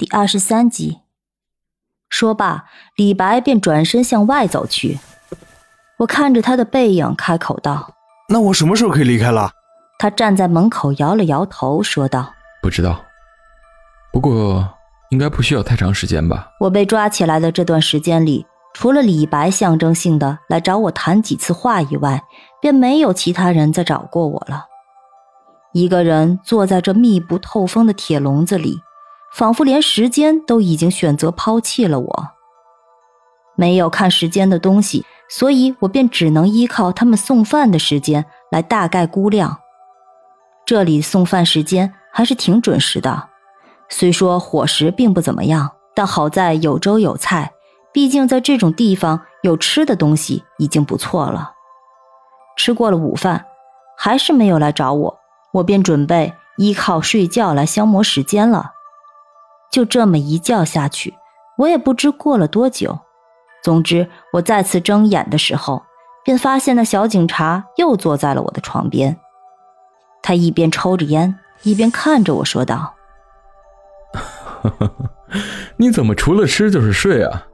第二十三集。说罢，李白便转身向外走去。我看着他的背影，开口道：“那我什么时候可以离开了？”他站在门口，摇了摇头，说道：“不知道，不过应该不需要太长时间吧。”我被抓起来的这段时间里，除了李白象征性的来找我谈几次话以外，便没有其他人再找过我了。一个人坐在这密不透风的铁笼子里。仿佛连时间都已经选择抛弃了我。没有看时间的东西，所以我便只能依靠他们送饭的时间来大概估量。这里送饭时间还是挺准时的，虽说伙食并不怎么样，但好在有粥有菜。毕竟在这种地方有吃的东西已经不错了。吃过了午饭，还是没有来找我，我便准备依靠睡觉来消磨时间了。就这么一觉下去，我也不知过了多久。总之，我再次睁眼的时候，便发现那小警察又坐在了我的床边。他一边抽着烟，一边看着我说道：“你怎么除了吃就是睡啊？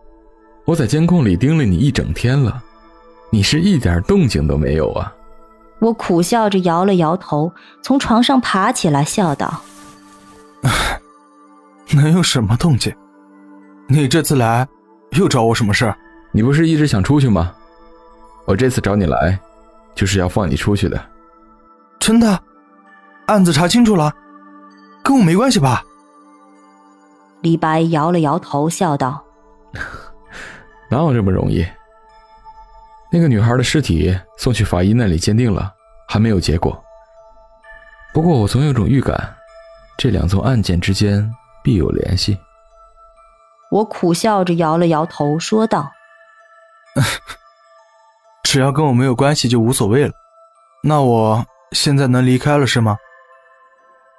我在监控里盯了你一整天了，你是一点动静都没有啊？”我苦笑着摇了摇头，从床上爬起来，笑道。能有什么动静？你这次来又找我什么事儿？你不是一直想出去吗？我这次找你来，就是要放你出去的。真的？案子查清楚了？跟我没关系吧？李白摇了摇头，笑道：“哪有这么容易？那个女孩的尸体送去法医那里鉴定了，还没有结果。不过我总有种预感，这两宗案件之间……”必有联系。我苦笑着摇了摇头，说道：“只要跟我没有关系，就无所谓了。那我现在能离开了，是吗？”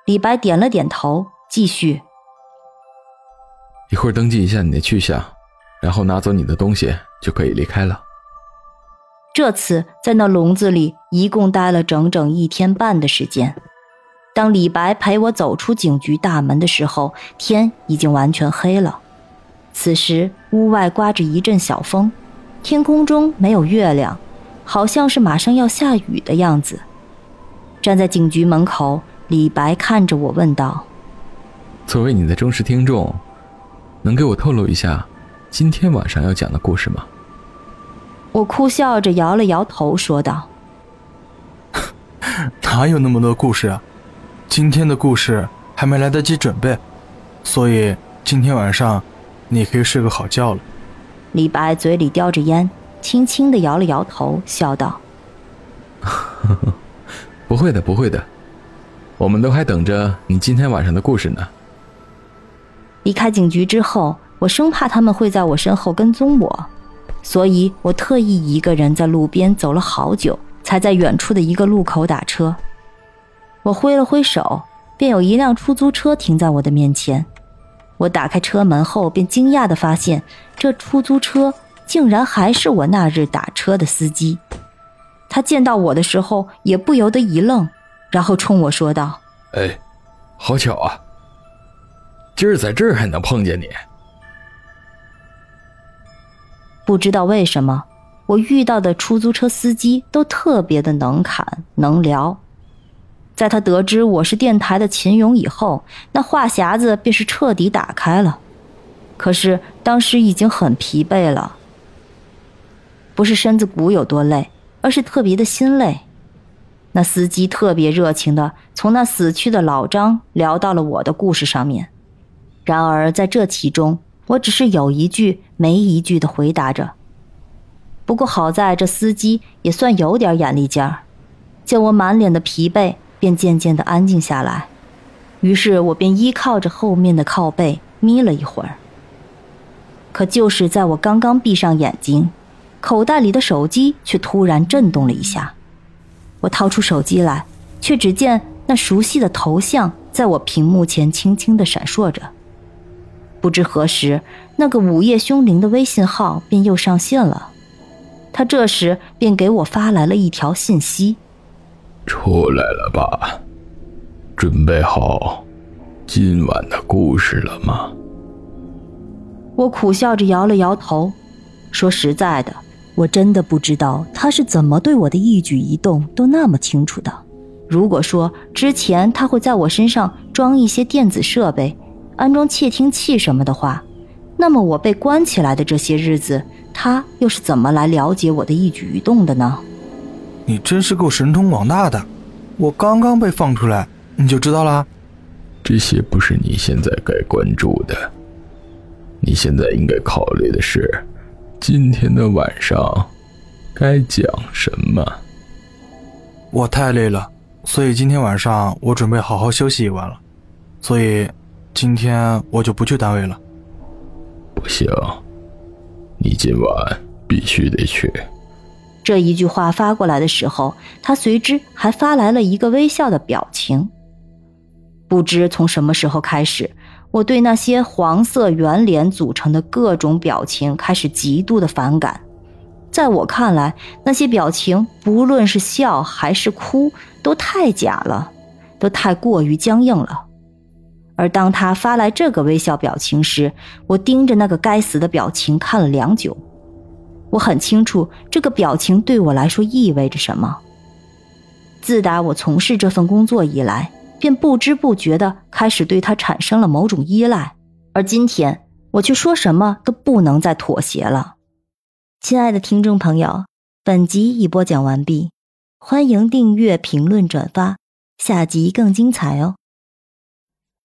李白点了点头，继续：“一会儿登记一下你的去向，然后拿走你的东西，就可以离开了。”这次在那笼子里一共待了整整一天半的时间。当李白陪我走出警局大门的时候，天已经完全黑了。此时屋外刮着一阵小风，天空中没有月亮，好像是马上要下雨的样子。站在警局门口，李白看着我问道：“作为你的忠实听众，能给我透露一下今天晚上要讲的故事吗？”我哭笑着摇了摇头，说道：“哪有那么多故事啊？”今天的故事还没来得及准备，所以今天晚上你可以睡个好觉了。李白嘴里叼着烟，轻轻的摇了摇头，笑道：“ 不会的，不会的，我们都还等着你今天晚上的故事呢。”离开警局之后，我生怕他们会在我身后跟踪我，所以我特意一个人在路边走了好久，才在远处的一个路口打车。我挥了挥手，便有一辆出租车停在我的面前。我打开车门后，便惊讶地发现，这出租车竟然还是我那日打车的司机。他见到我的时候，也不由得一愣，然后冲我说道：“哎，好巧啊，今儿在这儿还能碰见你。”不知道为什么，我遇到的出租车司机都特别的能侃能聊。在他得知我是电台的秦勇以后，那话匣子便是彻底打开了。可是当时已经很疲惫了，不是身子骨有多累，而是特别的心累。那司机特别热情的从那死去的老张聊到了我的故事上面。然而在这其中，我只是有一句没一句的回答着。不过好在这司机也算有点眼力劲儿，见我满脸的疲惫。便渐渐的安静下来，于是我便依靠着后面的靠背眯了一会儿，可就是在我刚刚闭上眼睛，口袋里的手机却突然震动了一下。我掏出手机来，却只见那熟悉的头像在我屏幕前轻轻的闪烁着。不知何时，那个午夜凶铃的微信号便又上线了。他这时便给我发来了一条信息：“出来了吧，准备好今晚的故事了吗？”我苦笑着摇了摇头，说：“实在的，我真的不知道他是怎么对我的一举一动都那么清楚的。如果说之前他会在我身上装一些电子设备，安装窃听器什么的话，那么我被关起来的这些日子，他又是怎么来了解我的一举一动的呢？”你真是够神通广大的！我刚刚被放出来，你就知道啦？这些不是你现在该关注的。你现在应该考虑的是，今天的晚上该讲什么。我太累了，所以今天晚上我准备好好休息一晚了。所以今天我就不去单位了。不行，你今晚必须得去。这一句话发过来的时候，他随之还发来了一个微笑的表情。不知从什么时候开始。我对那些黄色圆脸组成的各种表情开始极度的反感，在我看来，那些表情不论是笑还是哭，都太假了，都太过于僵硬了。而当他发来这个微笑表情时，我盯着那个该死的表情看了良久。我很清楚这个表情对我来说意味着什么。自打我从事这份工作以来。便不知不觉的开始对他产生了某种依赖，而今天我却说什么都不能再妥协了。亲爱的听众朋友，本集已播讲完毕，欢迎订阅、评论、转发，下集更精彩哦。